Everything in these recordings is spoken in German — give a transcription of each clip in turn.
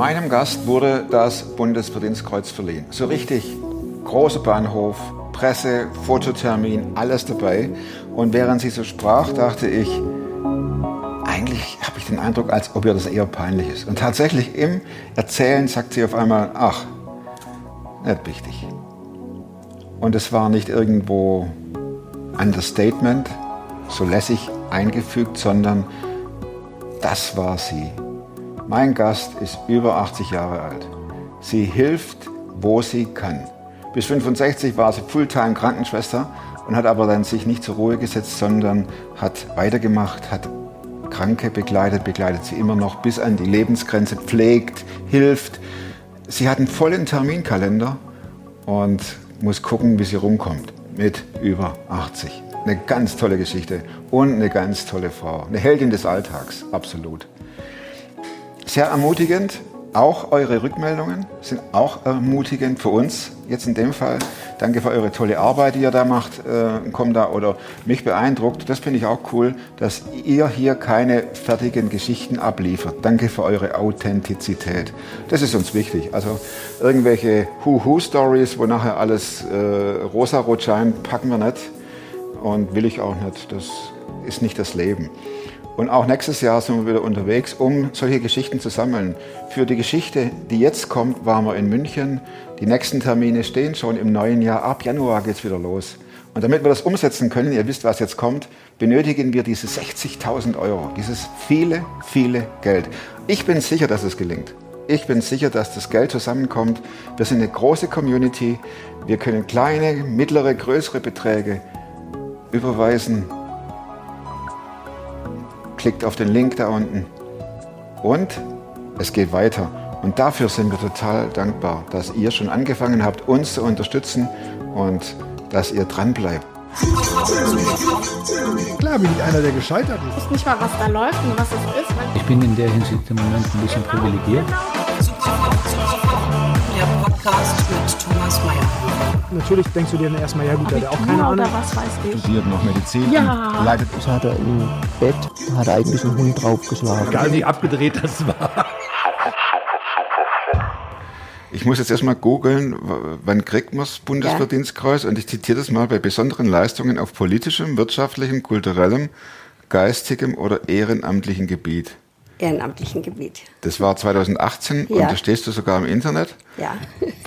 Meinem Gast wurde das Bundesverdienstkreuz verliehen. So richtig großer Bahnhof, Presse, Fototermin, alles dabei. Und während sie so sprach, dachte ich, eigentlich habe ich den Eindruck, als ob ihr das eher peinlich ist. Und tatsächlich im Erzählen sagt sie auf einmal, ach, nicht wichtig. Und es war nicht irgendwo Understatement, so lässig eingefügt, sondern das war sie. Mein Gast ist über 80 Jahre alt. Sie hilft, wo sie kann. Bis 65 war sie Fulltime Krankenschwester und hat aber dann sich nicht zur Ruhe gesetzt, sondern hat weitergemacht, hat Kranke begleitet, begleitet sie immer noch bis an die Lebensgrenze, pflegt, hilft. Sie hat einen vollen Terminkalender und muss gucken, wie sie rumkommt mit über 80. Eine ganz tolle Geschichte und eine ganz tolle Frau. Eine Heldin des Alltags, absolut. Sehr ermutigend. Auch eure Rückmeldungen sind auch ermutigend für uns. Jetzt in dem Fall. Danke für eure tolle Arbeit, die ihr da macht. Äh, kommt da oder mich beeindruckt. Das finde ich auch cool, dass ihr hier keine fertigen Geschichten abliefert. Danke für eure Authentizität. Das ist uns wichtig. Also irgendwelche Hu-Hu-Stories, wo nachher alles äh, rosarot scheint, packen wir nicht und will ich auch nicht. Das ist nicht das Leben. Und auch nächstes Jahr sind wir wieder unterwegs, um solche Geschichten zu sammeln. Für die Geschichte, die jetzt kommt, waren wir in München. Die nächsten Termine stehen schon im neuen Jahr. Ab Januar geht es wieder los. Und damit wir das umsetzen können, ihr wisst, was jetzt kommt, benötigen wir diese 60.000 Euro, dieses viele, viele Geld. Ich bin sicher, dass es gelingt. Ich bin sicher, dass das Geld zusammenkommt. Wir sind eine große Community. Wir können kleine, mittlere, größere Beträge überweisen. Klickt auf den Link da unten. Und es geht weiter. Und dafür sind wir total dankbar, dass ihr schon angefangen habt, uns zu unterstützen und dass ihr dranbleibt. Klar bin ich einer, der gescheitert ist. Ich weiß nicht mal, was da läuft und was es ist. Ich bin in der Hinsicht im Moment ein bisschen privilegiert. Der Podcast mit Thomas Mayer. Natürlich denkst du dir dann erstmal, ja gut, der hat auch keine Ahnung. was weiß ich. Studiert noch Medizin Ja. und leitet Das hat er im Bett, hat er eigentlich einen Hund draufgeschlagen. Egal wie abgedreht das war. Ich muss jetzt erstmal googeln, wann kriegt man das Bundesverdienstkreuz? Und ich zitiere das mal bei besonderen Leistungen auf politischem, wirtschaftlichem, kulturellem, geistigem oder ehrenamtlichen Gebiet. Ehrenamtlichen Gebiet. Das war 2018 und Ja. da stehst du sogar im Internet. Ja.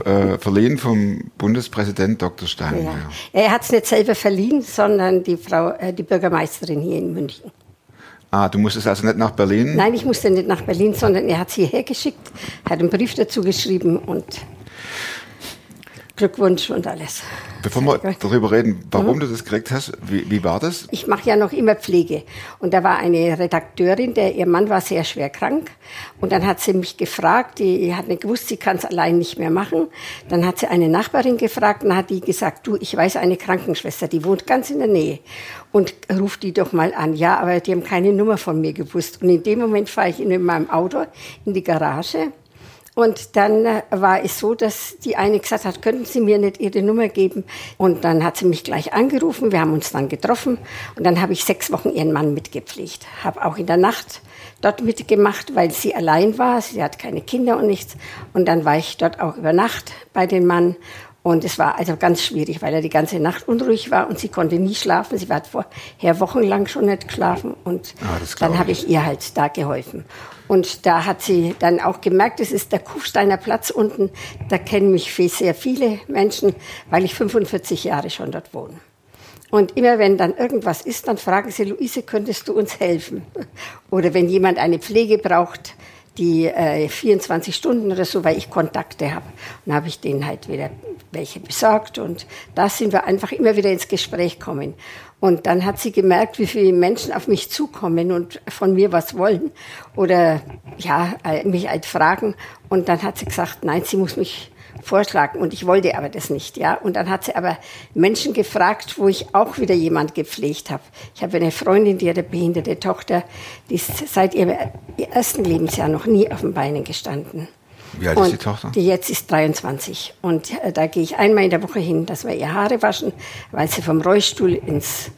Äh, verliehen vom Bundespräsident Dr. ja. Steinmeier. Er hat es nicht selber verliehen, sondern die Frau, äh, die Bürgermeisterin hier in München. Ah, du musstest also nicht nach Berlin? Nein, ich musste nicht nach Berlin, sondern er hat es hierher geschickt, hat einen Brief dazu geschrieben und Glückwunsch und alles. Bevor wir darüber reden, Mhm. warum du das gekriegt hast, wie, wie war das? Ich mache ja noch immer Pflege. Und da war eine Redakteurin, der, ihr Mann war sehr schwer krank. Und dann hat sie mich gefragt, die hat nicht gewusst, sie kann es allein nicht mehr machen. Dann hat sie eine Nachbarin gefragt und hat die gesagt, du, ich weiß eine Krankenschwester, die wohnt ganz in der Nähe. Und ruf die doch mal an. Ja, aber die haben keine Nummer von mir gewusst. Und in dem Moment fahre ich in meinem Auto in die Garage. Und dann äh, war es so, dass die eine gesagt hat, könnten Sie mir nicht Ihre Nummer geben? Und dann hat sie mich gleich angerufen. Wir haben uns dann getroffen. Und dann habe ich sechs Wochen ihren Mann mitgepflegt. Habe auch in der Nacht dort mitgemacht, weil sie allein war. Sie hat keine Kinder und nichts. Und dann war ich dort auch über Nacht bei dem Mann. Und es war also ganz schwierig, weil er die ganze Nacht unruhig war und sie konnte nie schlafen. Sie hat vorher wochenlang schon nicht geschlafen. Und Ah, dann habe ich ihr halt da geholfen. Und da hat sie dann auch gemerkt, es ist der Kufsteiner Platz unten. Da kennen mich sehr viele Menschen, weil ich 45 Jahre schon dort wohne. Und immer wenn dann irgendwas ist, dann fragen sie, Luise, könntest du uns helfen? Oder wenn jemand eine Pflege braucht, die äh, 24 Stunden oder so, weil ich Kontakte habe. Dann habe ich denen halt wieder welche besorgt. Und da sind wir einfach immer wieder ins Gespräch kommen. Und dann hat sie gemerkt, wie viele Menschen auf mich zukommen und von mir was wollen oder ja, äh, mich halt fragen. Und dann hat sie gesagt, nein, sie muss mich vorschlagen. Und ich wollte aber das nicht, ja. Und dann hat sie aber Menschen gefragt, wo ich auch wieder jemand gepflegt habe. Ich habe eine Freundin, die hat eine behinderte Tochter, die ist seit ihrem ersten Lebensjahr noch nie auf den Beinen gestanden. Wie alt und ist die Tochter? Die jetzt ist 23. Und äh, da gehe ich einmal in der Woche hin, dass wir ihr Haare waschen, weil sie vom Rollstuhl ins,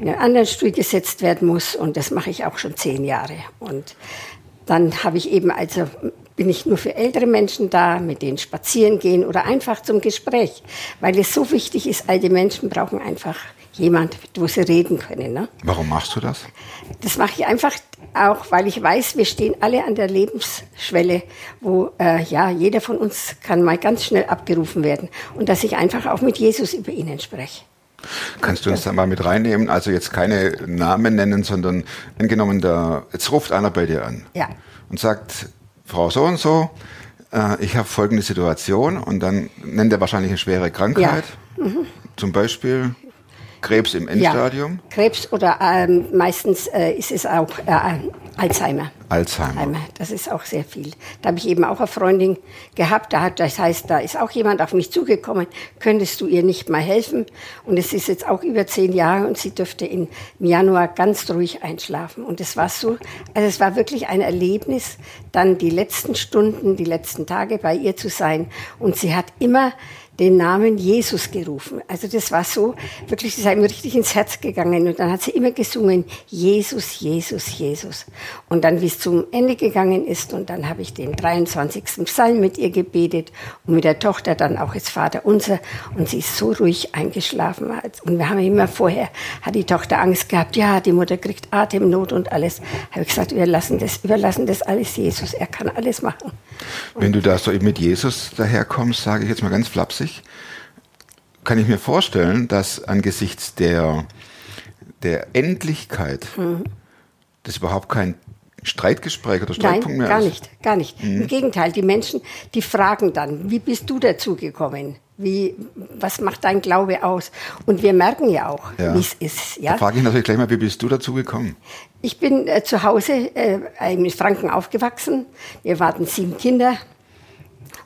in einen anderen Stuhl gesetzt werden muss. Und das mache ich auch schon zehn Jahre. Und dann habe ich eben also bin ich nur für ältere Menschen da, mit denen spazieren gehen oder einfach zum Gespräch, weil es so wichtig ist, alte Menschen brauchen einfach jemand, wo sie reden können. Ne? Warum machst du das? Das mache ich einfach auch, weil ich weiß, wir stehen alle an der Lebensschwelle, wo äh, ja jeder von uns kann mal ganz schnell abgerufen werden und dass ich einfach auch mit Jesus über ihnen spreche. Kannst du uns da mal mit reinnehmen? Also jetzt keine Namen nennen, sondern angenommen, da, jetzt ruft einer bei dir an Ja. und sagt, Frau so und so, äh, ich habe folgende Situation und dann nennt er wahrscheinlich eine schwere Krankheit, zum Beispiel Krebs im Endstadium, Ja, Krebs oder ähm, meistens äh, ist es auch äh, Alzheimer. Alzheimer. Alzheimer, das ist auch sehr viel. Da habe ich eben auch eine Freundin gehabt, da hat, das heißt, da ist auch jemand auf mich zugekommen, könntest du ihr nicht mal helfen? Und es ist jetzt auch über zehn Jahre und sie dürfte in, im Januar ganz ruhig einschlafen. Und es war so, also es war wirklich ein Erlebnis, dann die letzten Stunden, die letzten Tage bei ihr zu sein. Und sie hat immer den Namen Jesus gerufen. Also das war so, wirklich, das ist ihm richtig ins Herz gegangen. Und dann hat sie immer gesungen, Jesus, Jesus, Jesus. Und dann, wie es zum Ende gegangen ist, und dann habe ich den 23. Psalm mit ihr gebetet und mit der Tochter dann auch das Vater unser. Und sie ist so ruhig eingeschlafen. Und wir haben immer vorher, hat die Tochter Angst gehabt, ja, die Mutter kriegt Atemnot und alles. Habe ich gesagt, wir lassen das, überlassen das alles Jesus. Er kann alles machen. Wenn du da so mit Jesus daherkommst, sage ich jetzt mal ganz flapsig, kann ich mir vorstellen, dass angesichts der, der Endlichkeit das überhaupt kein Streitgespräch oder Streitpunkt Nein, mehr gar ist. nicht, gar nicht. Im Gegenteil, die Menschen, die fragen dann, wie bist du dazu gekommen? Wie, was macht dein Glaube aus? Und wir merken ja auch, Ja. wie es ist. Da Ja? frage ich natürlich gleich mal, wie bist du dazu gekommen? Ich bin äh, zu Hause äh, in Franken aufgewachsen. Wir waren sieben Kinder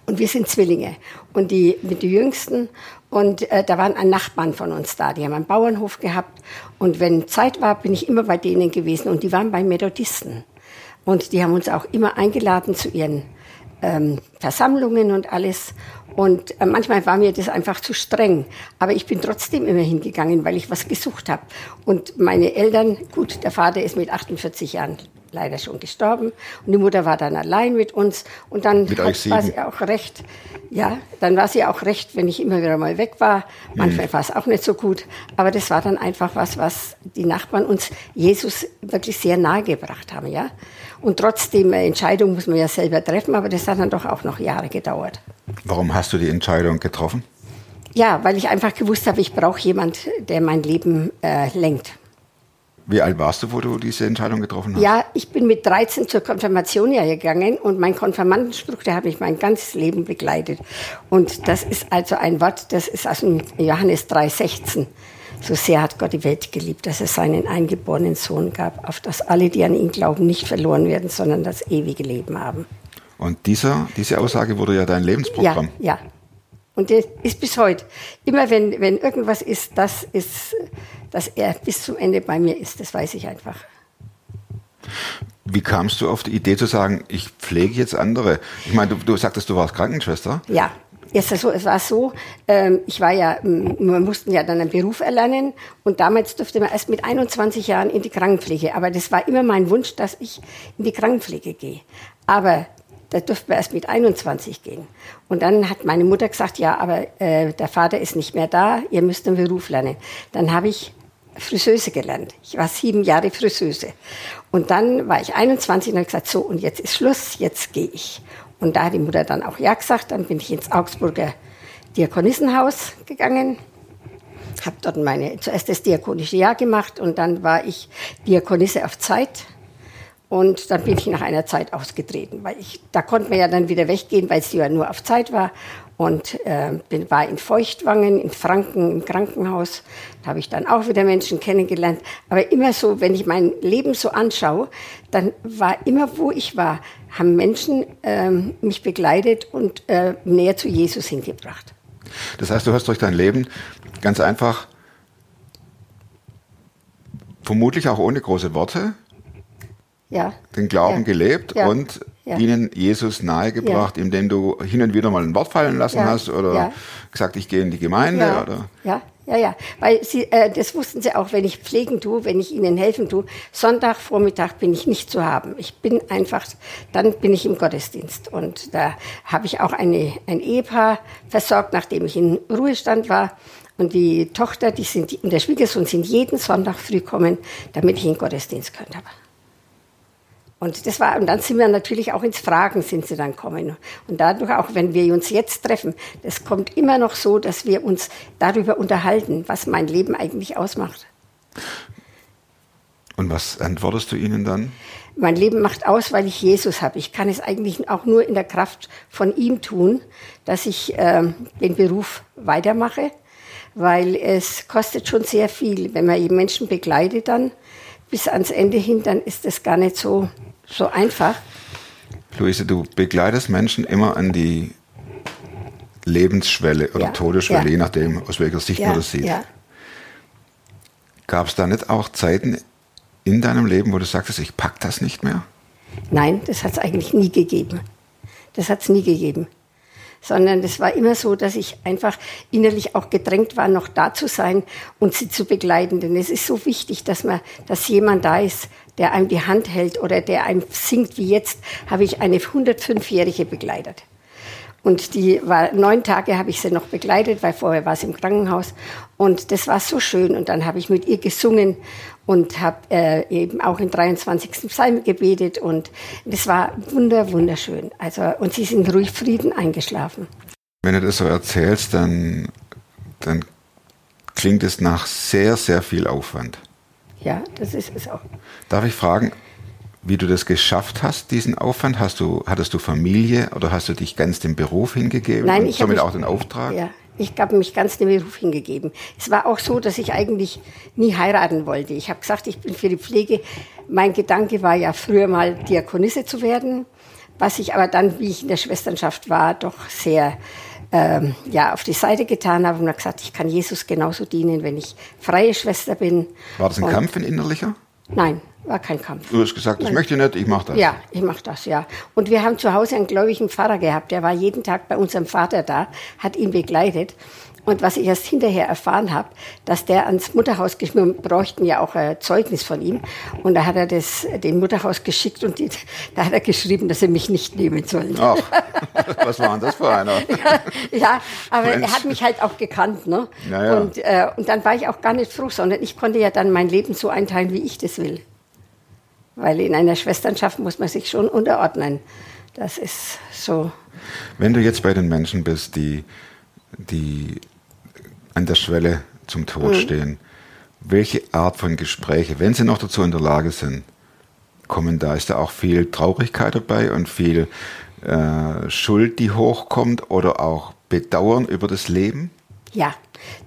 und wir sind Zwillinge. Und die mit den Jüngsten. Und äh, da waren ein Nachbarn von uns da. Die haben einen Bauernhof gehabt. Und wenn Zeit war, bin ich immer bei denen gewesen. Und die waren bei Methodisten. Und die haben uns auch immer eingeladen zu ihren ähm, Versammlungen und alles. Und äh, manchmal war mir das einfach zu streng. Aber ich bin trotzdem immer hingegangen, weil ich was gesucht habe. Und meine Eltern, gut, der Vater ist mit 48 Jahren leider schon gestorben. Und die Mutter war dann allein mit uns. Und dann hat, war sie auch recht. Ja, dann war sie auch recht, wenn ich immer wieder mal weg war. Manchmal war es auch nicht so gut. Aber das war dann einfach was, was die Nachbarn uns Jesus wirklich sehr nahe gebracht haben, ja. Und trotzdem, äh, Entscheidung muss man ja selber treffen, aber das hat dann doch auch noch Jahre gedauert. Warum hast du die Entscheidung getroffen? Ja, weil ich einfach gewusst habe, ich brauche jemand, der mein Leben äh, lenkt. Wie alt warst du, wo du diese Entscheidung getroffen hast? Ja, ich bin mit 13 zur Konfirmation ja gegangen und mein Konfirmandenspruch, der hat mich mein ganzes Leben begleitet. Und das ist also ein Wort, das ist aus dem Johannes 3,16. So sehr hat Gott die Welt geliebt, dass es seinen eingeborenen Sohn gab, auf dass alle, die an ihn glauben, nicht verloren werden, sondern das ewige Leben haben. Und dieser, diese Aussage wurde ja dein Lebensprogramm. Ja, ja. Und das ist bis heute. Immer wenn, wenn irgendwas ist, das ist, dass er bis zum Ende bei mir ist, das weiß ich einfach. Wie kamst du auf die Idee zu sagen, ich pflege jetzt andere? Ich meine, du, du sagtest, du warst Krankenschwester. Ja, es, war so, es war so, ähm, ich war ja, wir mussten ja dann einen Beruf erlernen und damals durfte man erst mit 21 Jahren in die Krankenpflege. Aber das war immer mein Wunsch, dass ich in die Krankenpflege gehe. Aber da durfte man erst mit 21 gehen. Und dann hat meine Mutter gesagt, ja, aber äh, der Vater ist nicht mehr da, ihr müsst einen Beruf lernen. Dann habe ich Friseuse gelernt. Ich war sieben Jahre Friseuse. Und dann war ich 21 und habe gesagt, so, und jetzt ist Schluss, jetzt gehe ich. Und da hat die Mutter dann auch ja gesagt. Dann bin ich ins Augsburger Diakonissenhaus gegangen, habe dort meine, zuerst das diakonische Jahr gemacht und dann war ich Diakonisse auf Zeit. Und dann bin ich nach einer Zeit ausgetreten, weil ich, da konnte man ja dann wieder weggehen, weil es ja nur auf Zeit war. Und äh, bin, war in Feuchtwangen, in Franken, im Krankenhaus. Da habe ich dann auch wieder Menschen kennengelernt. Aber immer so, wenn ich mein Leben so anschaue, dann war immer, wo ich war, haben Menschen ähm, mich begleitet und äh, näher zu Jesus hingebracht. Das heißt, du hast durch dein Leben ganz einfach, vermutlich auch ohne große Worte, Ja. den Glauben Ja. gelebt Ja. und ihnen Jesus nahegebracht, indem du hin und wieder mal ein Wort fallen lassen hast oder gesagt, ich gehe in die Gemeinde Ja, oder ja, Ja, ja, weil sie, äh, das wussten sie auch, wenn ich pflegen tue, wenn ich ihnen helfen tue. Sonntagvormittag bin ich nicht zu haben. Ich bin einfach, dann bin ich im Gottesdienst. Und da habe ich auch eine, ein Ehepaar versorgt, nachdem ich in Ruhestand war. Und die Tochter, die sind, und der Schwiegersohn sind jeden Sonntag früh kommen, damit ich in den Gottesdienst können habe. Und das war, und dann sind wir natürlich auch ins Fragen sind sie dann kommen. Und dadurch auch, wenn wir uns jetzt treffen, das kommt immer noch so, dass wir uns darüber unterhalten, was mein Leben eigentlich ausmacht. Und was antwortest du ihnen dann? Mein Leben macht aus, weil ich Jesus habe. Ich kann es eigentlich auch nur in der Kraft von ihm tun, dass ich äh, den Beruf weitermache, weil es kostet schon sehr viel. Wenn man Menschen begleitet dann bis ans Ende hin, dann ist das gar nicht so so einfach. Luise, du begleitest Menschen immer an die Lebensschwelle oder Ja, Todesschwelle, ja. je nachdem, aus welcher Sicht man das sieht. ja. Gab es da nicht auch Zeiten in deinem Leben, wo du sagtest, ich pack das nicht mehr? Nein, das hat es eigentlich nie gegeben. Das hat es nie gegeben. Sondern es war immer so, dass ich einfach innerlich auch gedrängt war, noch da zu sein und sie zu begleiten. Denn es ist so wichtig, dass man, dass jemand da ist, der einem die Hand hält oder der einem singt. Wie jetzt habe ich eine 105-Jährige begleitet. Und die war neun Tage habe ich sie noch begleitet, weil vorher war sie im Krankenhaus. Und das war so schön. Und dann habe ich mit ihr gesungen und habe äh, eben auch im 23. Psalm gebetet. Und das war wunder, wunderschön. Also, und sie sind ruhig Frieden eingeschlafen. Wenn du das so erzählst, dann, dann klingt es nach sehr, sehr viel Aufwand. Ja, das ist es auch. Darf ich fragen, wie du das geschafft hast, diesen Aufwand? Hast du, hattest du Familie oder hast du dich ganz dem Beruf hingegeben? Nein, ich habe somit mich- auch den Auftrag? Ja, ich habe mich ganz dem Beruf hingegeben. Es war auch so, dass ich eigentlich nie heiraten wollte. Ich habe gesagt, ich bin für die Pflege. Mein Gedanke war ja früher mal Diakonisse zu werden, was ich aber dann, wie ich in der Schwesternschaft war, doch sehr ähm, ja, auf die Seite getan habe und habe gesagt, ich kann Jesus genauso dienen, wenn ich freie Schwester bin. War das ein Und- Kampf, ein innerlicher? Nein, war kein Kampf. Du hast gesagt, das Nein. möchte ich nicht, ich mache das. Ja, ich mache das, ja. Und wir haben zu Hause einen gläubigen Pfarrer gehabt, der war jeden Tag bei unserem Vater da, hat ihn begleitet. Und was ich erst hinterher erfahren habe, dass der ans Mutterhaus geschickt, wir bräuchten ja auch ein Zeugnis von ihm. Und da hat er das dem Mutterhaus geschickt und die, da hat er geschrieben, dass sie mich nicht nehmen sollen. Ach, was war denn das für einer? ja, aber Mensch. er hat mich halt auch gekannt, ne? Ja, ja. Und, äh, und dann war ich auch gar nicht froh, sondern ich konnte ja dann mein Leben so einteilen, wie ich das will. Weil in einer Schwesternschaft muss man sich schon unterordnen. Das ist so. Wenn du jetzt bei den Menschen bist, die, die an der Schwelle zum Tod Mhm. stehen, welche Art von Gespräche, wenn sie noch dazu in der Lage sind, kommen da? Ist da auch viel Traurigkeit dabei und viel äh, Schuld, die hochkommt oder auch Bedauern über das Leben? Ja,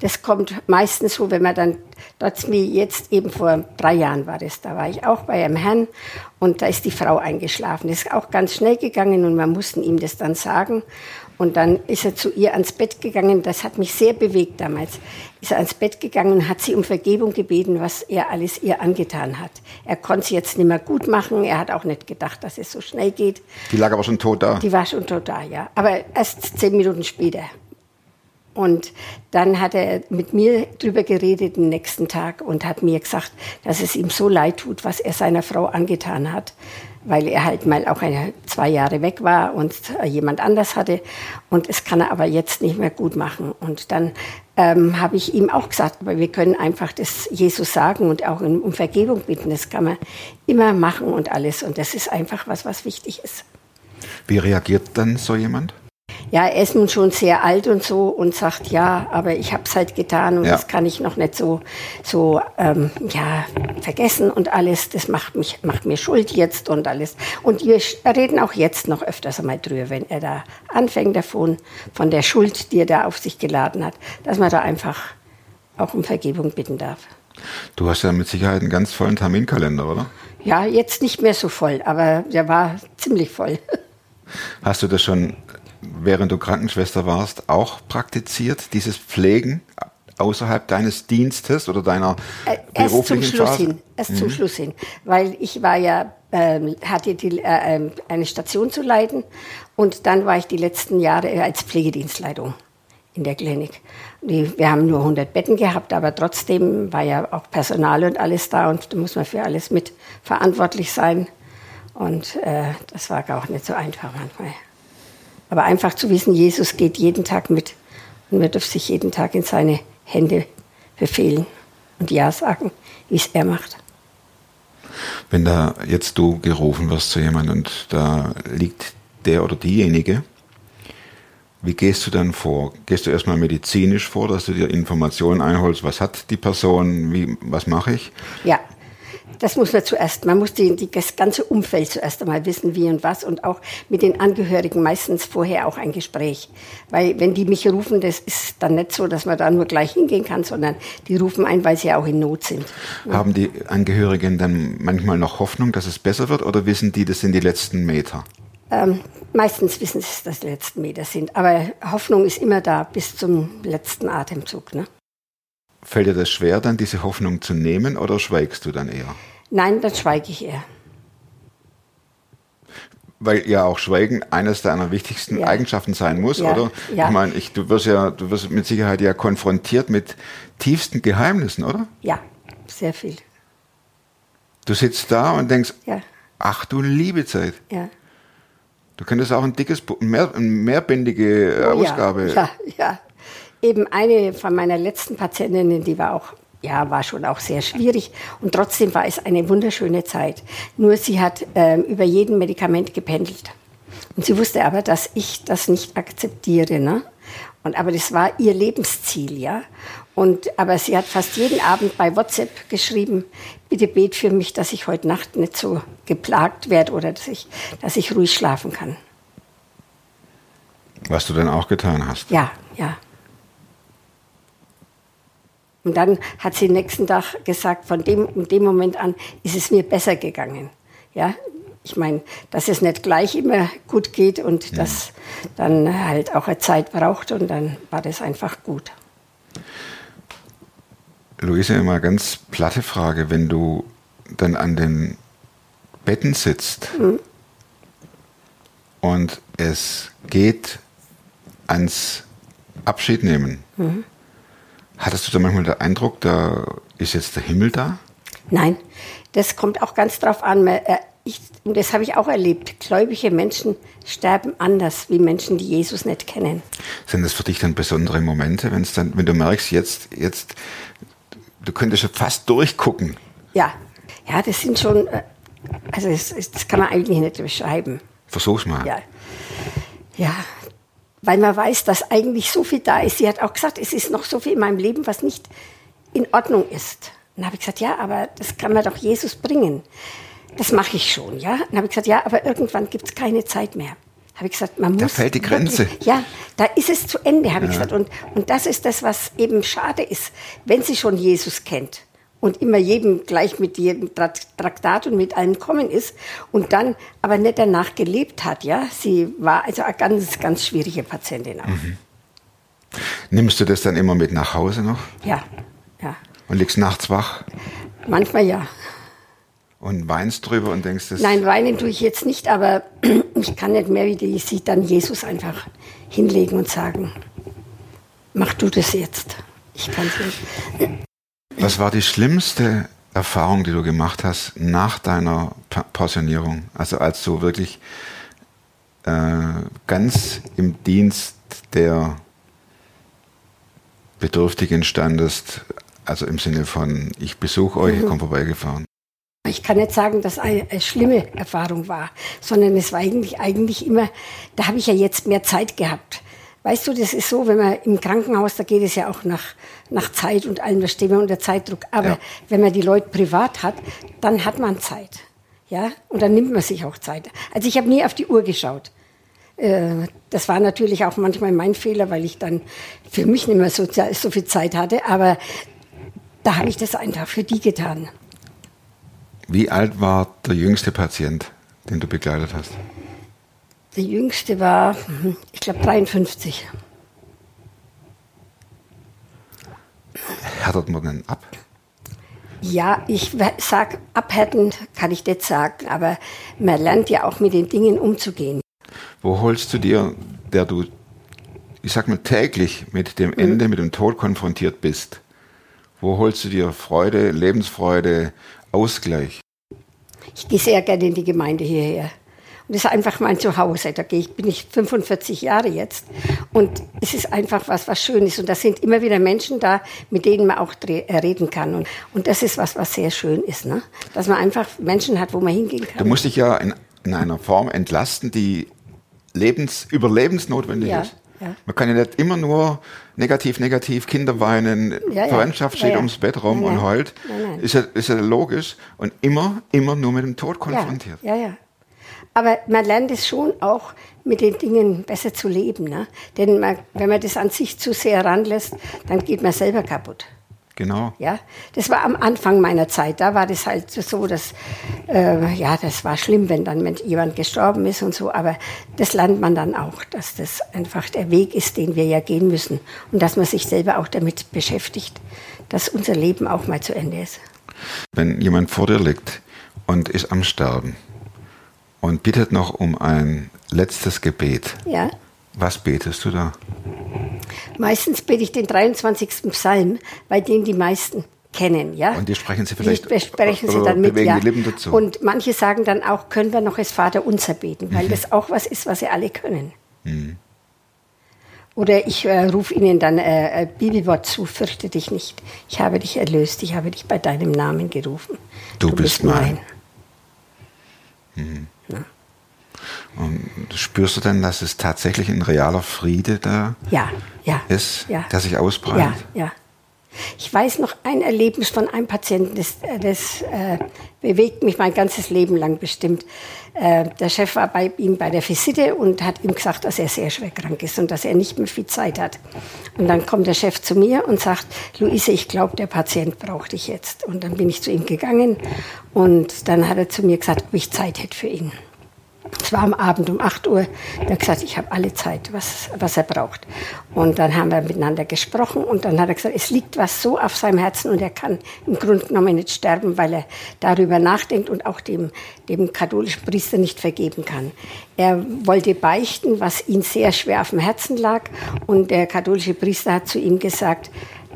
das kommt meistens so, wenn man dann, dort wie jetzt eben vor drei Jahren war das, da war ich auch bei einem Herrn und da ist die Frau eingeschlafen. Das ist auch ganz schnell gegangen und wir mussten ihm das dann sagen. Und dann ist er zu ihr ans Bett gegangen. Das hat mich sehr bewegt damals. Ist er ans Bett gegangen und hat sie um Vergebung gebeten, was er alles ihr angetan hat. Er konnte sie jetzt nicht mehr gut machen. Er hat auch nicht gedacht, dass es so schnell geht. Die lag aber schon tot da. Die war schon total, ja. Aber erst zehn Minuten später. Und dann hat er mit mir drüber geredet den nächsten Tag und hat mir gesagt, dass es ihm so leid tut, was er seiner Frau angetan hat, weil er halt mal auch eine, zwei Jahre weg war und jemand anders hatte. Und es kann er aber jetzt nicht mehr gut machen. Und dann ähm, habe ich ihm auch gesagt, aber wir können einfach das Jesus sagen und auch um Vergebung bitten. Das kann man immer machen und alles. Und das ist einfach was, was wichtig ist. Wie reagiert dann so jemand? Ja, er ist nun schon sehr alt und so und sagt, ja, aber ich habe es halt getan und Ja. das kann ich noch nicht so, so ähm, ja, vergessen und alles. Das macht, mich, macht mir Schuld jetzt und alles. Und wir reden auch jetzt noch öfters einmal drüber, wenn er da anfängt davon, von der Schuld, die er da auf sich geladen hat, dass man da einfach auch um Vergebung bitten darf. Du hast ja mit Sicherheit einen ganz vollen Terminkalender, oder? Ja, jetzt nicht mehr so voll, aber der war ziemlich voll. Hast du das schon, während du Krankenschwester warst, auch praktiziert, dieses Pflegen außerhalb deines Dienstes oder deiner Äh, Erst zum beruflichen Schluss Phase? hin, erst zum Schluss hin, weil ich war ja, ähm, hatte die, äh, ähm, eine Station zu leiten und dann war ich die letzten Jahre als Pflegedienstleitung in der Klinik. Wir haben nur 100 Betten gehabt, aber trotzdem war ja auch Personal und alles da und da muss man für alles mit verantwortlich sein. Und äh, das war auch nicht so einfach manchmal. Aber einfach zu wissen, Jesus geht jeden Tag mit und wir dürfen sich jeden Tag in seine Hände befehlen und Ja sagen, wie es er macht. Wenn da jetzt du gerufen wirst zu jemandem und da liegt der oder diejenige, wie gehst du dann vor? Gehst du erstmal medizinisch vor, dass du dir Informationen einholst, was hat die Person, wie, was mache ich? Ja, das muss man zuerst. Man muss die, die, das ganze Umfeld zuerst einmal wissen, wie und was und auch mit den Angehörigen meistens vorher auch ein Gespräch. Weil wenn die mich rufen, das ist dann nicht so, dass man da nur gleich hingehen kann, sondern die rufen ein, weil sie auch in Not sind. Haben die Angehörigen dann manchmal noch Hoffnung, dass es besser wird oder wissen die, das sind die letzten Meter? Ähm, meistens wissen sie, dass die letzten Meter sind. Aber Hoffnung ist immer da bis zum letzten Atemzug. Ne? Fällt dir das schwer, dann diese Hoffnung zu nehmen oder schweigst du dann eher? Nein, dann schweige ich eher. Weil ja auch Schweigen eines deiner wichtigsten Ja. Eigenschaften sein muss, Ja, oder? ja. Ich meine, ich, du wirst ja, du wirst mit Sicherheit ja konfrontiert mit tiefsten Geheimnissen, oder? Ja, sehr viel. Du sitzt da und denkst, ach du liebe Zeit. ja. Du könntest auch ein dickes, mehr, eine mehrbändige äh, Oh ja, Ausgabe. Ja, ja. Eben eine von meiner letzten Patientinnen, die war auch, ja, war schon auch sehr schwierig. Und trotzdem war es eine wunderschöne Zeit. Nur sie hat ähm, über jeden Medikament gependelt. Und sie wusste aber, dass ich das nicht akzeptiere. Ne? Und, aber das war ihr Lebensziel, ja. Und, aber sie hat fast jeden Abend bei WhatsApp geschrieben, bitte bet für mich, dass ich heute Nacht nicht so geplagt werde oder dass ich, dass ich ruhig schlafen kann. Was du dann auch getan hast. Ja, ja. Und dann hat sie nächsten Tag gesagt, von dem, von dem Moment an ist es mir besser gegangen. Ja, ich meine, dass es nicht gleich immer gut geht und dass dann halt auch eine Zeit braucht und dann war das einfach gut. Luise, mal ganz platte Frage, wenn du dann an den Betten sitzt und es geht ans Abschied nehmen, hattest du da manchmal den Eindruck, da ist jetzt der Himmel da? Nein, das kommt auch ganz drauf an. Äh, Ich, und das habe ich auch erlebt. Gläubige Menschen sterben anders wie Menschen, die Jesus nicht kennen. Sind das für dich dann besondere Momente, wenn es dann, wenn du merkst, jetzt, jetzt, du könntest schon fast durchgucken? Ja, ja, das sind schon, äh, also das, das kann man eigentlich nicht beschreiben. Versuch's mal. Ja, ja, weil man weiß, dass eigentlich so viel da ist. Sie hat auch gesagt, es ist noch so viel in meinem Leben, was nicht in Ordnung ist. Dann habe ich gesagt, ja, aber das kann man doch Jesus bringen. Das mache ich schon, ja. Dann habe ich gesagt, ja, aber irgendwann gibt es keine Zeit mehr. Habe ich gesagt, man muss. Da fällt die Grenze. Wirklich, ja, da ist es zu Ende, habe ich gesagt. Und, und das ist das, was eben schade ist, wenn sie schon Jesus kennt und immer jedem gleich mit jedem Tra- Traktat und mit allem kommen ist und dann aber nicht danach gelebt hat, ja. Sie war also eine ganz, ganz schwierige Patientin auch. Mhm. Nimmst du das dann immer mit nach Hause noch Ja, ja. und liegst nachts wach Manchmal ja. und weinst drüber und denkst, das Nein, weinen tue ich jetzt nicht, aber ich kann nicht mehr wie die sie dann Jesus einfach hinlegen und sagen, mach du das jetzt. Ich kann es nicht. Was war die schlimmste Erfahrung, die du gemacht hast nach deiner Pensionierung? Also als du wirklich äh, ganz im Dienst der Bedürftigen standest, also im Sinne von, ich besuche euch, ich komme vorbeigefahren. Ich kann nicht sagen, dass eine, eine schlimme Erfahrung war, sondern es war eigentlich, eigentlich immer, da habe ich ja jetzt mehr Zeit gehabt. Weißt du, das ist so, wenn man im Krankenhaus, da geht es ja auch nach, nach Zeit und allem, da steht man unter Zeitdruck. Aber Ja. wenn man die Leute privat hat, dann hat man Zeit. Ja, und dann nimmt man sich auch Zeit. Also ich habe nie auf die Uhr geschaut. Äh, Das war natürlich auch manchmal mein Fehler, weil ich dann für mich nicht mehr so, so viel Zeit hatte. Aber da habe ich das einfach für die getan. Wie alt war der jüngste Patient, den du begleitet hast? Der jüngste war, ich glaube, 53. Härtet man dann ab? Ja, ich sag, abhärten kann ich nicht sagen, aber man lernt ja auch mit den Dingen umzugehen. Wo holst du dir, der du ich sag mal, täglich mit dem Ende, mit dem Tod konfrontiert bist, wo holst du dir Freude, Lebensfreude, Ausgleich? Ich gehe sehr gerne in die Gemeinde hierher. Und das ist einfach mein Zuhause. Da gehe ich, bin ich 45 Jahre jetzt. Und es ist einfach was, was schön ist. Und da sind immer wieder Menschen da, mit denen man auch äh, reden kann. Und, und das ist was, was sehr schön ist. Ne? Dass man einfach Menschen hat, wo man hingehen kann. Du musst dich ja in, in einer Form entlasten, die lebens, überlebensnotwendig Ja, ist. ja. Man kann ja nicht immer nur negativ, negativ, Kinder weinen, Ja. Verwandtschaft steht ums Bett rum Nein, und heult. Nein, nein. Ist, ja, ist ja logisch und immer, immer nur mit dem Tod konfrontiert. Ja, ja. Aber man lernt es schon auch, mit den Dingen besser zu leben. Ne? Denn man, wenn man das an sich zu sehr ranlässt, dann geht man selber kaputt. Genau. Ja, das war am Anfang meiner Zeit. Da war das halt so, dass äh, ja, das war schlimm, wenn dann jemand gestorben ist und so. Aber das lernt man dann auch, dass das einfach der Weg ist, den wir ja gehen müssen und dass man sich selber auch damit beschäftigt, dass unser Leben auch mal zu Ende ist. Wenn jemand vor dir liegt und ist am Sterben und bittet noch um ein letztes Gebet, Ja. was betest du da? Meistens bete ich den 23. Psalm, bei dem die meisten kennen, ja. Und die sprechen Sie vielleicht- Die besprechen Sie dann mit, ja. die Lippen dazu? Und manche sagen dann auch, können wir noch das Vaterunser beten, Mhm. weil das auch was ist, was sie alle können. Oder ich äh, rufe ihnen dann äh, ein Bibelwort zu, fürchte dich nicht. Ich habe dich erlöst, ich habe dich bei deinem Namen gerufen. Du bist mein. Und spürst du denn, dass es tatsächlich ein realer Friede da Ja, ja. ist, ja. der sich ausbreitet? Ja, ja. Ich weiß noch ein Erlebnis von einem Patienten, das, äh, das äh, bewegt mich mein ganzes Leben lang bestimmt. Äh, der Chef war bei ihm bei der Visite und hat ihm gesagt, dass er sehr schwer krank ist und dass er nicht mehr viel Zeit hat. Und dann kommt der Chef zu mir und sagt, Luise, ich glaube, der Patient braucht dich jetzt. Und dann bin ich zu ihm gegangen und dann hat er zu mir gesagt, ob ich Zeit hätte für ihn. Es war am Abend um 8 Uhr. Er hat gesagt, ich habe alle Zeit, was, was er braucht. Und dann haben wir miteinander gesprochen und dann hat er gesagt, es liegt was so auf seinem Herzen und er kann im Grunde genommen nicht sterben, weil er darüber nachdenkt und auch dem, dem katholischen Priester nicht vergeben kann. Er wollte beichten, was ihm sehr schwer auf dem Herzen lag und der katholische Priester hat zu ihm gesagt,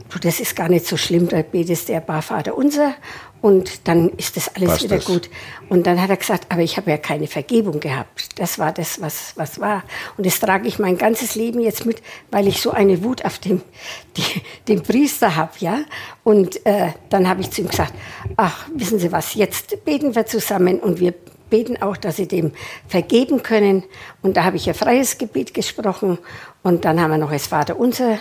du, das ist gar nicht so schlimm, da betest der Barvater unser und dann ist das alles Passt wieder das? gut. Und dann hat er gesagt, aber ich habe ja keine Vergebung gehabt. Das war das, was, was war. Und das trage ich mein ganzes Leben jetzt mit, weil ich so eine Wut auf den, die, den Priester habe, ja. Und äh, dann habe ich zu ihm gesagt, ach, wissen Sie was, jetzt beten wir zusammen und wir beten auch, dass Sie dem vergeben können. Und da habe ich ein freies Gebet gesprochen und dann haben wir noch das Vaterunser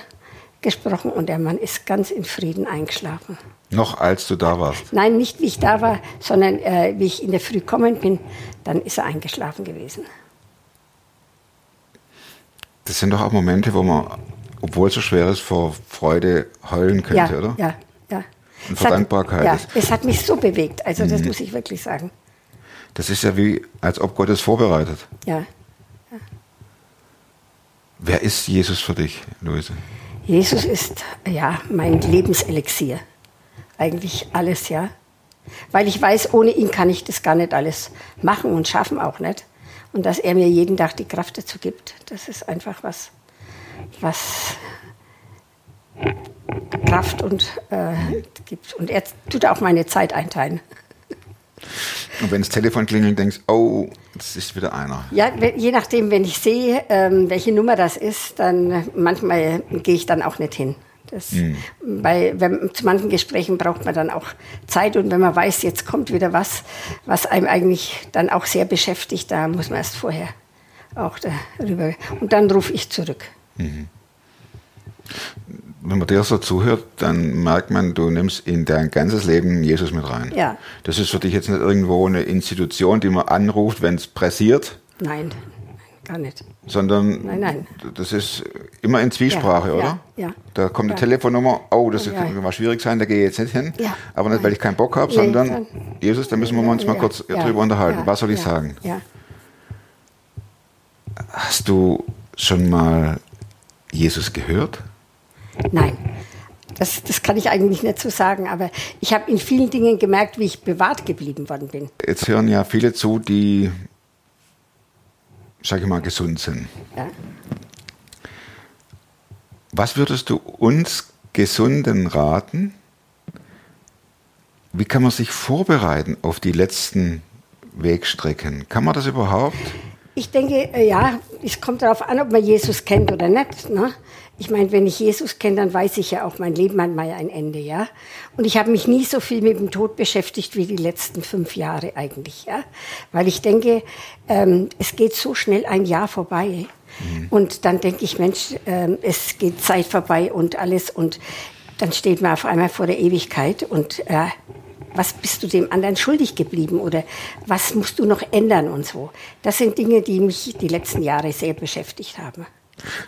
gesprochen und der Mann ist ganz in Frieden eingeschlafen. Noch als du da warst. Nein, nicht wie ich da war, sondern äh, wie ich in der Früh kommen bin, dann ist er eingeschlafen gewesen. Das sind doch auch Momente, wo man, obwohl es so schwer ist, vor Freude heulen könnte, ja, oder? ja, ja. Und hat- Dankbarkeit Ja, es hat mich so bewegt, also das Mhm. muss ich wirklich sagen. Das ist ja wie, als ob Gott es vorbereitet. Ja. Wer ist Jesus für dich, Luise? Jesus ist ja mein Lebenselixier. Eigentlich alles, ja. Weil ich weiß, ohne ihn kann ich das gar nicht alles machen und schaffen auch nicht. Und dass er mir jeden Tag die Kraft dazu gibt, das ist einfach was, was Kraft und äh, gibt. Und er tut auch meine Zeit einteilen. Und wenn das Telefon klingelt, denkst oh, das ist wieder einer. Ja, je nachdem, wenn ich sehe, ähm, welche Nummer das ist, dann manchmal gehe ich dann auch nicht hin. Das, bei, wenn, zu manchen Gesprächen braucht man dann auch Zeit und wenn man weiß, jetzt kommt wieder was, was einem eigentlich dann auch sehr beschäftigt, da muss man erst vorher auch darüber. Und dann rufe ich zurück. Wenn man dir so zuhört, dann merkt man, du nimmst in dein ganzes Leben Jesus mit rein. Ja. Das ist für dich jetzt nicht irgendwo eine Institution, die man anruft, wenn es pressiert, Nein, gar nicht. sondern Nein, nein. das ist immer in Zwiesprache, Ja, oder? ja, ja. Da kommt eine. Telefonnummer, oh, das könnte mal schwierig sein, da gehe ich jetzt nicht hin. Ja. Aber nicht, weil ich keinen Bock habe, Nee, sondern dann- Jesus, da müssen wir uns mal kurz drüber unterhalten. Was soll ich sagen? Ja. Hast du schon mal Jesus gehört? Nein, das, das kann ich eigentlich nicht so sagen, aber ich habe in vielen Dingen gemerkt, wie ich bewahrt geblieben worden bin. Jetzt hören ja viele zu, die, sag ich mal, gesund sind. Ja. Was würdest du uns Gesunden raten? Wie kann man sich vorbereiten auf die letzten Wegstrecken? Kann man das überhaupt? Ich denke, äh, ja, es kommt darauf an, ob man Jesus kennt oder nicht. Ne? Ich meine, wenn ich Jesus kenne, dann weiß ich ja auch, mein Leben hat mal ein Ende, ja. Und ich habe mich nie so viel mit dem Tod beschäftigt wie die letzten fünf Jahre eigentlich, ja. Weil ich denke, ähm, es geht so schnell ein Jahr vorbei. Und dann denke ich, Mensch, ähm, es geht Zeit vorbei und alles. Und dann steht man auf einmal vor der Ewigkeit und äh, was bist du dem anderen schuldig geblieben oder was musst du noch ändern und so. Das sind Dinge, die mich die letzten Jahre sehr beschäftigt haben.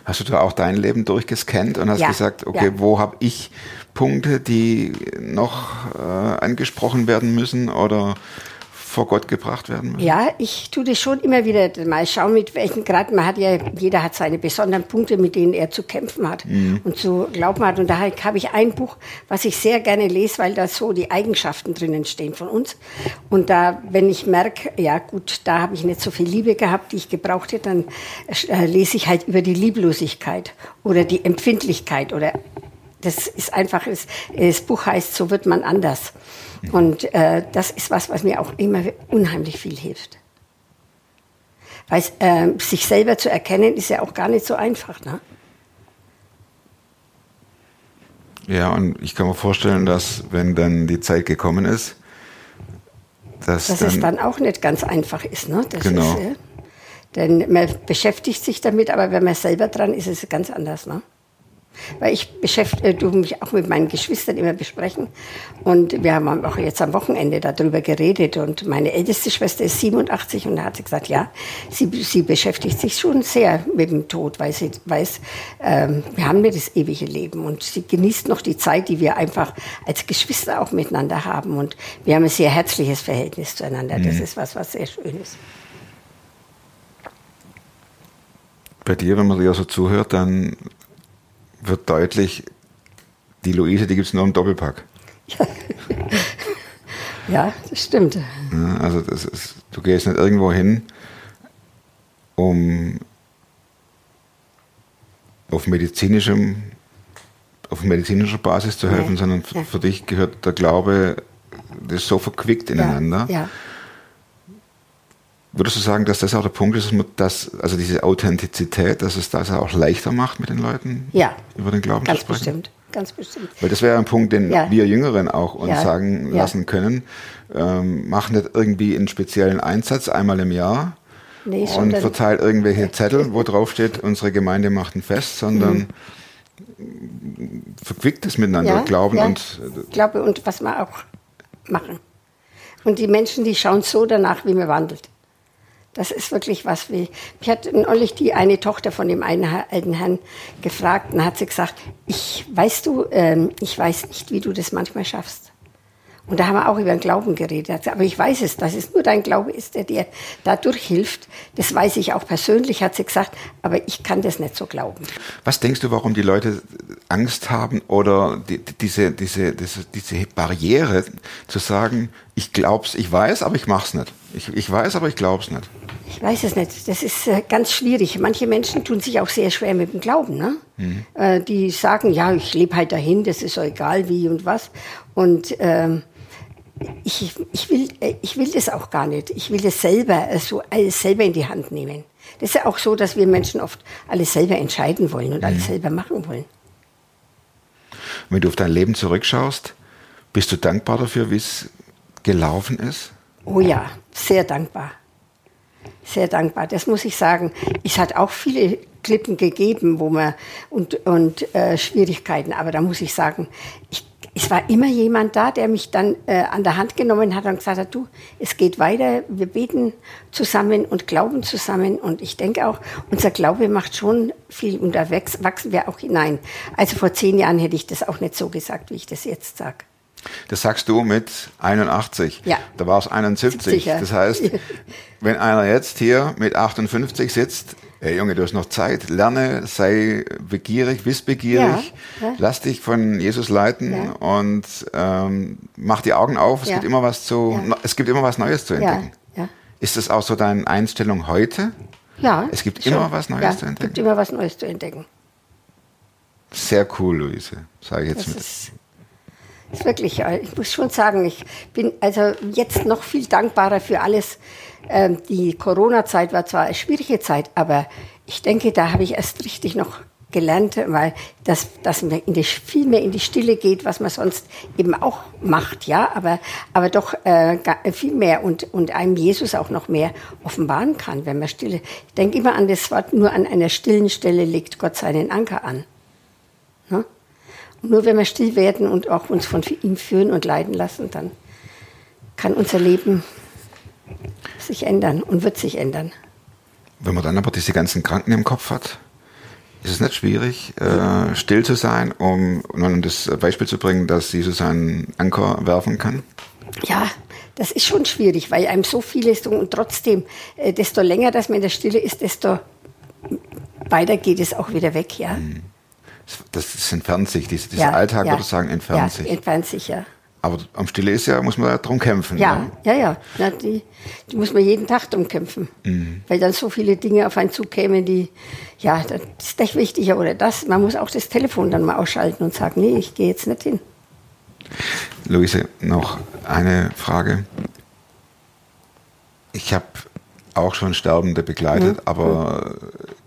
Hast du da auch dein Leben durchgescannt und hast Ja, gesagt, okay, ja. wo habe ich Punkte, die noch äh, angesprochen werden müssen oder vor Gott gebracht werden müssen? Ja, ich tue das schon immer wieder mal schauen, mit welchen Grad man hat ja, jeder hat seine besonderen Punkte, mit denen er zu kämpfen hat und zu glauben hat. Und da habe ich ein Buch, was ich sehr gerne lese, weil da so die Eigenschaften drinnen stehen von uns. Und da, wenn ich merke, ja gut, da habe ich nicht so viel Liebe gehabt, die ich gebraucht hätte, dann äh, lese ich halt über die Lieblosigkeit oder die Empfindlichkeit oder das ist einfach, das, das Buch heißt, so wird man anders. Und äh, das ist was, was mir auch immer unheimlich viel hilft. Weil äh, sich selber zu erkennen, ist ja auch gar nicht so einfach. Ne? Ja, und ich kann mir vorstellen, dass wenn dann die Zeit gekommen ist, dass, Dass dann, es dann auch nicht ganz einfach ist. Ne? Das Genau. Ist, äh, denn man beschäftigt sich damit, aber wenn man selber dran ist, ist es ganz anders. Ne? Weil ich beschäftige du mich auch mit meinen Geschwistern immer besprechen. Und wir haben auch jetzt am Wochenende darüber geredet. Und meine älteste Schwester ist 87 und da hat sie gesagt, ja, sie, sie beschäftigt sich schon sehr mit dem Tod, weil sie weiß, ähm, wir haben nicht das ewige Leben. Und sie genießt noch die Zeit, die wir einfach als Geschwister auch miteinander haben. Und wir haben ein sehr herzliches Verhältnis zueinander. Das ist was, was sehr schön ist. bei dir, wenn man dir so zuhört, dann wird deutlich, die Luise, die gibt es nur im Doppelpack. Ja, das stimmt. Ja, also das ist, du gehst nicht irgendwo hin, um auf medizinischem auf medizinischer Basis zu helfen, Nein, sondern ja. für dich gehört der Glaube, das ist so verquickt ineinander. Ja, ja. Würdest du sagen, dass das auch der Punkt ist, dass also diese Authentizität, dass es das auch leichter macht, mit den Leuten Ja, über den Glauben ganz zu sprechen? bestimmt. Ganz bestimmt. Weil das wäre ein Punkt, den Ja. wir Jüngeren auch uns Ja. sagen lassen können. Ähm, mach nicht irgendwie einen speziellen Einsatz einmal im Jahr Nee, und verteilt irgendwelche Zettel, wo drauf steht, unsere Gemeinde macht ein Fest, sondern verquickt es miteinander, Glauben ja. und Glaube und was wir auch machen. Und die Menschen, die schauen so danach, wie man wandelt. Das ist wirklich was wie. Mich hat neulich die eine Tochter von dem einen alten Herrn gefragt und hat sie gesagt, ich weißt du, ähm, ich weiß nicht, wie du das manchmal schaffst. Und da haben wir auch über den Glauben geredet. Er Aber ich weiß es, dass es nur dein Glaube ist, der dir dadurch hilft. Das weiß ich auch persönlich, hat sie gesagt, aber ich kann das nicht so glauben. Was denkst du, warum die Leute Angst haben oder die- diese, diese, diese, diese Barriere zu sagen, ich glaub's, ich weiß, aber ich mach's nicht. Ich, ich weiß, aber ich glaub's nicht. Ich weiß es nicht. Das ist äh, ganz schwierig. Manche Menschen tun sich auch sehr schwer mit dem Glauben. Ne? Äh, die sagen, ja, ich lebe halt dahin, das ist so egal wie und was. Und ähm, ich, ich, will, äh, ich will das auch gar nicht. Ich will das selber, äh, so alles selber in die Hand nehmen. Das ist ja auch so, dass wir Menschen oft alles selber entscheiden wollen und alles selber machen wollen. Wenn du auf dein Leben zurückschaust, bist du dankbar dafür, wie es gelaufen ist? Oh ja, sehr dankbar. Sehr dankbar, das muss ich sagen. Es hat auch viele Klippen gegeben, wo man und, und äh, Schwierigkeiten, aber da muss ich sagen, ich, es war immer jemand da, der mich dann äh, an der Hand genommen hat und gesagt hat, du, es geht weiter, wir beten zusammen und glauben zusammen und ich denke auch, unser Glaube macht schon viel wächst, wachsen wir auch hinein. Also vor zehn Jahren hätte ich das auch nicht so gesagt, wie ich das jetzt sage. Das sagst du mit 81. Ja. Da war es 71. 70, ja. Das heißt, wenn einer jetzt hier mit 58 sitzt, ey Junge, du hast noch Zeit, lerne, sei begierig, wissbegierig, Ja, ja. lass dich von Jesus leiten Ja. und ähm, mach die Augen auf. Es gibt immer was zu, es gibt immer was Neues zu entdecken. ja. Ist das auch so deine Einstellung heute? Ja. Es gibt schon. immer was Neues zu Es entdecken. gibt immer was Neues zu entdecken. Sehr cool, Luise. Sage ich jetzt Das mit. ist, ist wirklich, ich muss schon sagen, ich bin also jetzt noch viel dankbarer für alles. Ähm, Die Corona-Zeit war zwar eine schwierige Zeit, aber ich denke, da habe ich erst richtig noch gelernt, weil das, dass man in die, viel mehr in die Stille geht, was man sonst eben auch macht, ja, aber, aber doch äh, viel mehr und, und einem Jesus auch noch mehr offenbaren kann, wenn man stille. Ich denke immer an das Wort, nur an einer stillen Stelle legt Gott seinen Anker an. Nur wenn wir still werden und auch uns von ihm führen und leiden lassen, dann kann unser Leben sich ändern und wird sich ändern. Wenn man dann aber diese ganzen Kranken im Kopf hat, ist es nicht schwierig, äh, still zu sein, um, um das Beispiel zu bringen, dass Jesus einen Anker werfen kann? Ja, das ist schon schwierig, weil einem so viel ist und trotzdem, äh, desto länger, dass man in der Stille ist, desto weiter geht es auch wieder weg, ja. Das, das entfernt sich, diese, dieser ja, Alltag, ja. würde ich sagen, entfernt ja, sich. entfernt sich, ja. Aber am Stille ist ja, muss man ja drum kämpfen. Ja, ne? ja, ja. Na, die, die muss man jeden Tag drum kämpfen. Weil dann so viele Dinge auf einen zukämen, die, ja, das ist echt wichtiger oder das. Man muss auch das Telefon dann mal ausschalten und sagen, nee, ich gehe jetzt nicht hin. Luise, noch eine Frage. Ich habe auch schon Sterbende begleitet, Mhm. aber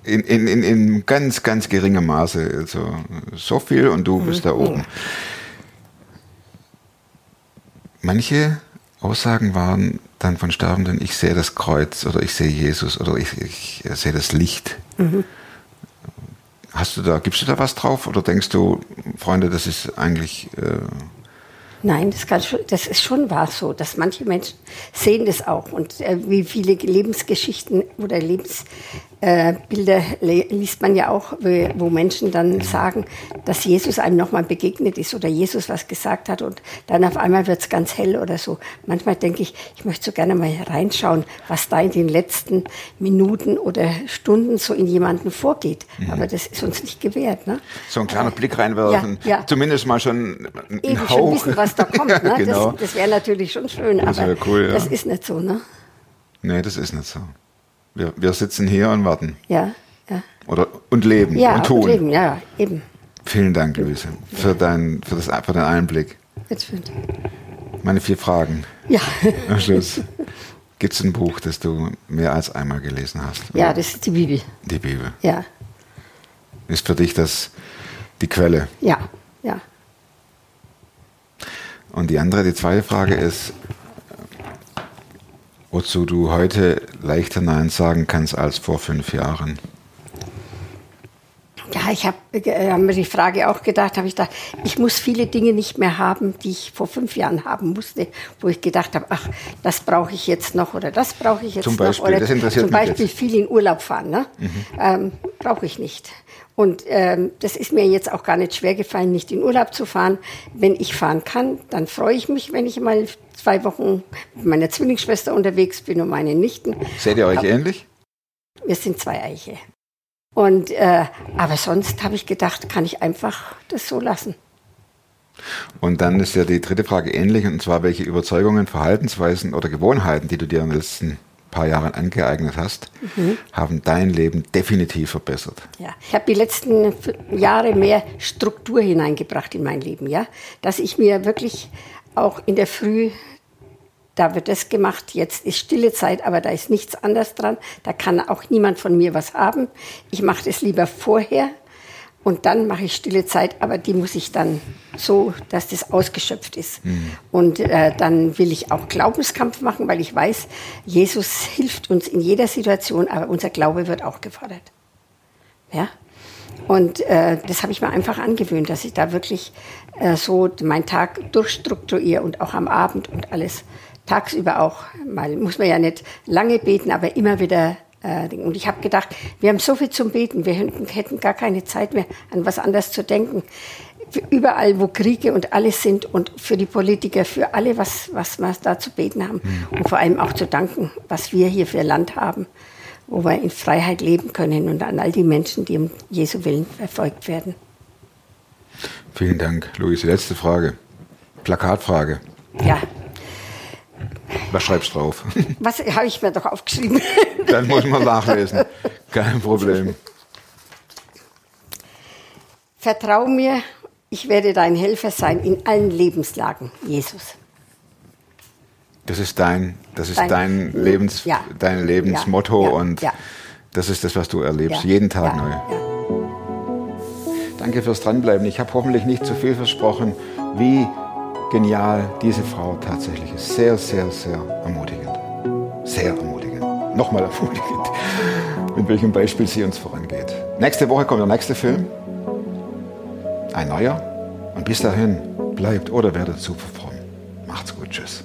in, in, in, in ganz, ganz geringem Maße. Also so viel und du bist da Mhm. oben. Manche Aussagen waren dann von Sterbenden, ich sehe das Kreuz oder ich sehe Jesus oder ich, ich sehe das Licht. Mhm. Hast du da, gibst du da was drauf oder denkst du, Freunde, das ist eigentlich äh, Nein, das, kann schon, das ist schon wahr so, dass manche Menschen sehen das auch. Und äh, wie viele Lebensgeschichten oder Lebensbilder äh, liest man ja auch, wo, Menschen dann sagen, dass Jesus einem nochmal begegnet ist oder Jesus was gesagt hat und dann auf einmal wird es ganz hell oder so. Manchmal denke ich, ich möchte so gerne mal reinschauen, was da in den letzten Minuten oder Stunden so in jemanden vorgeht. Aber das ist uns nicht gewährt. Ne? so ein kleiner Blick reinwerfen? Ja, ja. Zumindest mal schon einen eben Hauch. schon wissen, was da kommt. Ne? genau. Das, das wäre natürlich schon schön, Das aber cool, ja. das ist nicht so. Ne? Nee, das ist nicht so. Wir, wir sitzen hier und warten. Ja, ja. Oder, und leben Ja, und tun. und leben, ja, eben. Vielen Dank, Luise, für, dein, für, das, für den Einblick. Jetzt wird- Meine vier Fragen Ja, am Schluss. Gibt es ein Buch, das du mehr als einmal gelesen hast? ja, das ist die Bibel. Die Bibel. Ja, Ist für dich das die Quelle. ja, ja. Und die andere, die zweite Frage ist, wozu du heute leichter Nein sagen kannst als vor fünf Jahren. Ja, ich habe äh, hab mir die Frage auch gedacht, habe ich gedacht, ich muss viele Dinge nicht mehr haben, die ich vor fünf Jahren haben musste, wo ich gedacht habe, ach, das brauche ich jetzt noch oder das brauche ich jetzt Zum Beispiel, noch. Oder das interessiert zum Beispiel jetzt. viel in Urlaub fahren, ne? Ähm, brauche ich nicht. Und ähm, das ist mir jetzt auch gar nicht schwer gefallen, nicht in Urlaub zu fahren. Wenn ich fahren kann, dann freue ich mich, wenn ich mal zwei Wochen mit meiner Zwillingsschwester unterwegs bin und meinen Nichten. Seht ihr euch ähnlich? Wir sind zwei Eiche. Und, äh, aber sonst habe ich gedacht, kann ich einfach das so lassen. Und dann ist ja die dritte Frage ähnlich, und zwar welche Überzeugungen, Verhaltensweisen oder Gewohnheiten, die du dir den letzten paar Jahren angeeignet hast, Mhm. haben dein Leben definitiv verbessert. Ja, ich habe die letzten Jahre mehr Struktur hineingebracht in mein Leben, ja, dass ich mir wirklich auch in der Früh da wird das gemacht, jetzt ist stille Zeit, aber da ist nichts anderes dran. Da kann auch niemand von mir was haben. Ich mache das lieber vorher und dann mache ich stille Zeit, aber die muss ich dann so, dass das ausgeschöpft ist. Und äh, dann will ich auch Glaubenskampf machen, weil ich weiß, Jesus hilft uns in jeder Situation, aber unser Glaube wird auch gefordert. Ja? Und äh, das habe ich mir einfach angewöhnt, dass ich da wirklich äh, so meinen Tag durchstrukturiere und auch am Abend und alles tagsüber auch. Mal muss man ja nicht lange beten, aber immer wieder. Äh, und ich habe gedacht, wir haben so viel zum Beten, wir hätten, gar keine Zeit mehr, an was anderes zu denken. Überall, wo Kriege und alles sind und für die Politiker, für alle, was, was wir da zu beten haben. Und vor allem auch zu danken, was wir hier für Land haben wo wir in Freiheit leben können und an all die Menschen, die um Jesu Willen verfolgt werden. Vielen Dank, Luise. Letzte Frage. Plakatfrage. Ja, Was schreibst du drauf? was habe ich mir doch aufgeschrieben? Dann muss man nachlesen. Kein Problem. Vertrau mir, ich werde dein Helfer sein in allen Lebenslagen, Jesus. Das ist dein, das ist Dein- dein, Lebens, Ja. dein Lebensmotto Ja, ja, und das ist das, was du erlebst, jeden Tag neu. Danke fürs Dranbleiben. Ich habe hoffentlich nicht zu viel versprochen, wie genial diese Frau tatsächlich ist. Sehr, sehr, sehr ermutigend. Sehr ermutigend. Nochmal ermutigend, mit welchem Beispiel sie uns vorangeht. Nächste Woche kommt der nächste Film. Ein neuer. Und bis dahin bleibt oder werdet super fromm. Macht's gut. Tschüss.